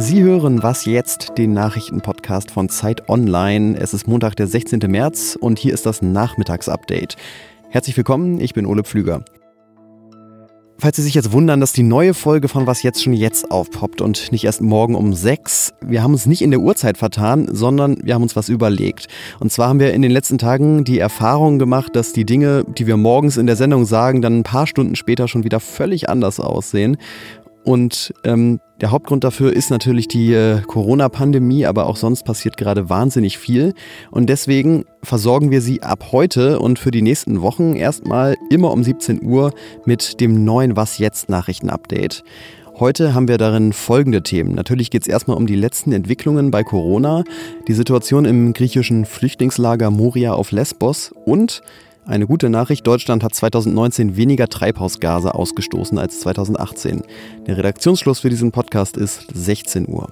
Sie hören Was jetzt, den Nachrichtenpodcast von Zeit Online. Es ist Montag, der 16. März und hier ist das Nachmittagsupdate. Herzlich willkommen, ich bin Ole Pflüger. Falls Sie sich jetzt wundern, dass die neue Folge von Was jetzt schon jetzt aufpoppt und nicht erst morgen um sechs, wir haben uns nicht in der Uhrzeit vertan, sondern wir haben uns was überlegt. Und zwar haben wir in den letzten Tagen die Erfahrung gemacht, dass die Dinge, die wir morgens in der Sendung sagen, dann ein paar Stunden später schon wieder völlig anders aussehen. Und ähm, der Hauptgrund dafür ist natürlich die äh, Corona-Pandemie, aber auch sonst passiert gerade wahnsinnig viel. Und deswegen versorgen wir Sie ab heute und für die nächsten Wochen erstmal immer um 17 Uhr mit dem neuen Was jetzt Nachrichten-Update. Heute haben wir darin folgende Themen. Natürlich geht es erstmal um die letzten Entwicklungen bei Corona, die Situation im griechischen Flüchtlingslager Moria auf Lesbos und eine gute Nachricht, Deutschland hat 2019 weniger Treibhausgase ausgestoßen als 2018. Der Redaktionsschluss für diesen Podcast ist 16 Uhr.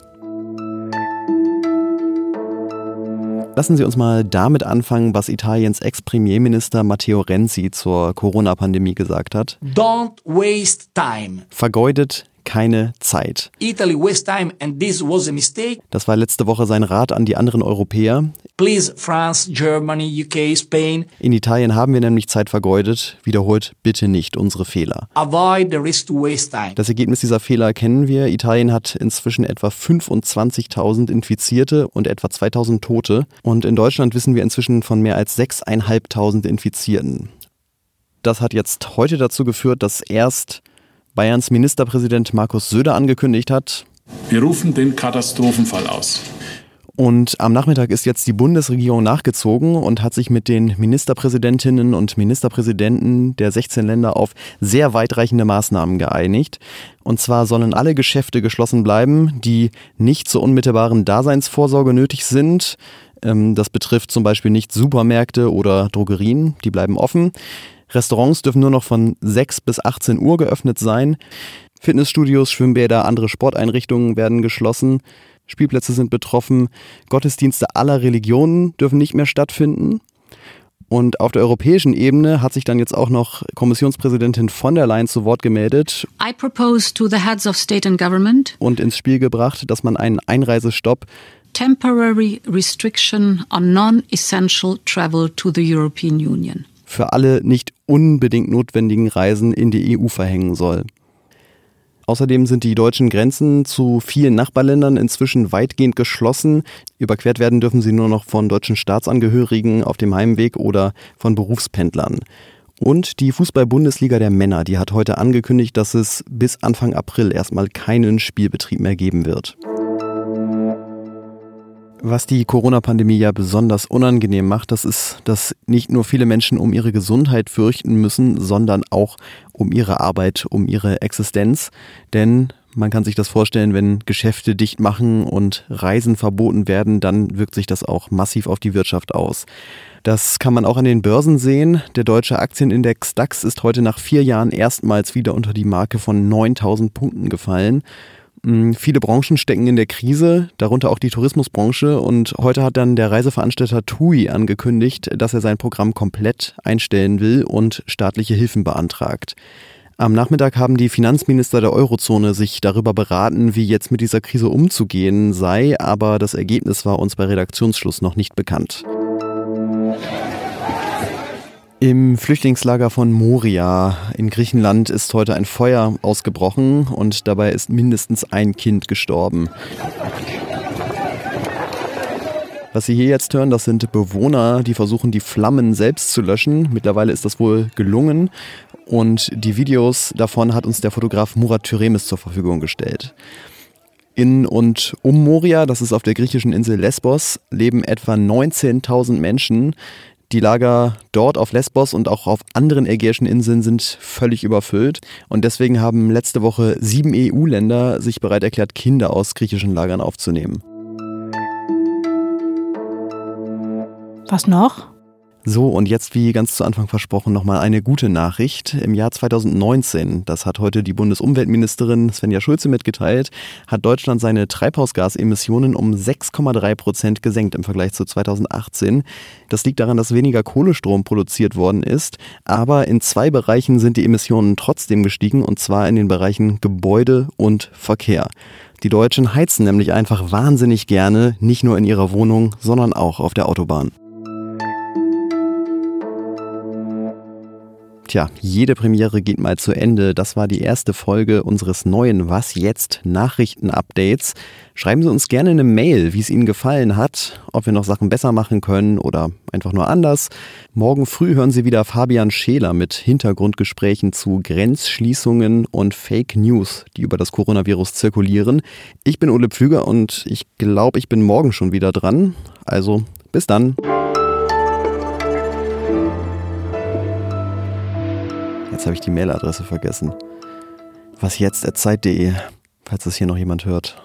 Lassen Sie uns mal damit anfangen, was Italiens Ex-Premierminister Matteo Renzi zur Corona-Pandemie gesagt hat. Don't waste time. Vergeudet keine Zeit. Das war letzte Woche sein Rat an die anderen Europäer. Please France, Germany, UK, Spain. In Italien haben wir nämlich Zeit vergeudet. Wiederholt bitte nicht unsere Fehler. Avoid the risk to waste time. Das Ergebnis dieser Fehler kennen wir. Italien hat inzwischen etwa 25.000 Infizierte und etwa 2.000 Tote. Und in Deutschland wissen wir inzwischen von mehr als 6.500 Infizierten. Das hat jetzt heute dazu geführt, dass erst Bayerns Ministerpräsident Markus Söder angekündigt hat. Wir rufen den Katastrophenfall aus. Und am Nachmittag ist jetzt die Bundesregierung nachgezogen und hat sich mit den Ministerpräsidentinnen und Ministerpräsidenten der 16 Länder auf sehr weitreichende Maßnahmen geeinigt. Und zwar sollen alle Geschäfte geschlossen bleiben, die nicht zur unmittelbaren Daseinsvorsorge nötig sind. Ähm, das betrifft zum Beispiel nicht Supermärkte oder Drogerien, die bleiben offen. Restaurants dürfen nur noch von 6 bis 18 Uhr geöffnet sein. Fitnessstudios, Schwimmbäder, andere Sporteinrichtungen werden geschlossen. Spielplätze sind betroffen. Gottesdienste aller Religionen dürfen nicht mehr stattfinden. Und auf der europäischen Ebene hat sich dann jetzt auch noch Kommissionspräsidentin von der Leyen zu Wort gemeldet. I propose to the heads of state and government und ins Spiel gebracht, dass man einen Einreisestopp temporary restriction on non-essential travel to the European Union für alle nicht unbedingt notwendigen Reisen in die EU verhängen soll. Außerdem sind die deutschen Grenzen zu vielen Nachbarländern inzwischen weitgehend geschlossen. Überquert werden dürfen sie nur noch von deutschen Staatsangehörigen auf dem Heimweg oder von Berufspendlern. Und die Fußball-Bundesliga der Männer, die hat heute angekündigt, dass es bis Anfang April erstmal keinen Spielbetrieb mehr geben wird. Was die Corona-Pandemie ja besonders unangenehm macht, das ist, dass nicht nur viele Menschen um ihre Gesundheit fürchten müssen, sondern auch um ihre Arbeit, um ihre Existenz. Denn man kann sich das vorstellen, wenn Geschäfte dicht machen und Reisen verboten werden, dann wirkt sich das auch massiv auf die Wirtschaft aus. Das kann man auch an den Börsen sehen. Der deutsche Aktienindex DAX ist heute nach vier Jahren erstmals wieder unter die Marke von 9000 Punkten gefallen. Mm, viele Branchen stecken in der Krise, darunter auch die Tourismusbranche. Und heute hat dann der Reiseveranstalter TUI angekündigt, dass er sein Programm komplett einstellen will und staatliche Hilfen beantragt. Am Nachmittag haben die Finanzminister der Eurozone sich darüber beraten, wie jetzt mit dieser Krise umzugehen sei, aber das Ergebnis war uns bei Redaktionsschluss noch nicht bekannt. Im Flüchtlingslager von Moria in Griechenland ist heute ein Feuer ausgebrochen und dabei ist mindestens ein Kind gestorben. Was Sie hier jetzt hören, das sind Bewohner, die versuchen, die Flammen selbst zu löschen. Mittlerweile ist das wohl gelungen. Und die Videos davon hat uns der Fotograf Murat Tyremis zur Verfügung gestellt. In und um Moria, das ist auf der griechischen Insel Lesbos, leben etwa 19.000 Menschen. Die Lager dort auf Lesbos und auch auf anderen ägäischen Inseln sind völlig überfüllt. Und deswegen haben letzte Woche sieben EU-Länder sich bereit erklärt, Kinder aus griechischen Lagern aufzunehmen. Was noch? So, und jetzt wie ganz zu Anfang versprochen nochmal eine gute Nachricht. Im Jahr 2019, das hat heute die Bundesumweltministerin Svenja Schulze mitgeteilt, hat Deutschland seine Treibhausgasemissionen um 6,3 Prozent gesenkt im Vergleich zu 2018. Das liegt daran, dass weniger Kohlestrom produziert worden ist, aber in zwei Bereichen sind die Emissionen trotzdem gestiegen, und zwar in den Bereichen Gebäude und Verkehr. Die Deutschen heizen nämlich einfach wahnsinnig gerne, nicht nur in ihrer Wohnung, sondern auch auf der Autobahn. Tja, jede Premiere geht mal zu Ende. Das war die erste Folge unseres neuen Was jetzt Nachrichten-Updates. Schreiben Sie uns gerne eine Mail, wie es Ihnen gefallen hat, ob wir noch Sachen besser machen können oder einfach nur anders. Morgen früh hören Sie wieder Fabian Scheler mit Hintergrundgesprächen zu Grenzschließungen und Fake News, die über das Coronavirus zirkulieren. Ich bin Ole Pflüger und ich glaube, ich bin morgen schon wieder dran. Also bis dann. Habe ich die Mailadresse vergessen. Was jetzt? Zeit.de, falls das hier noch jemand hört.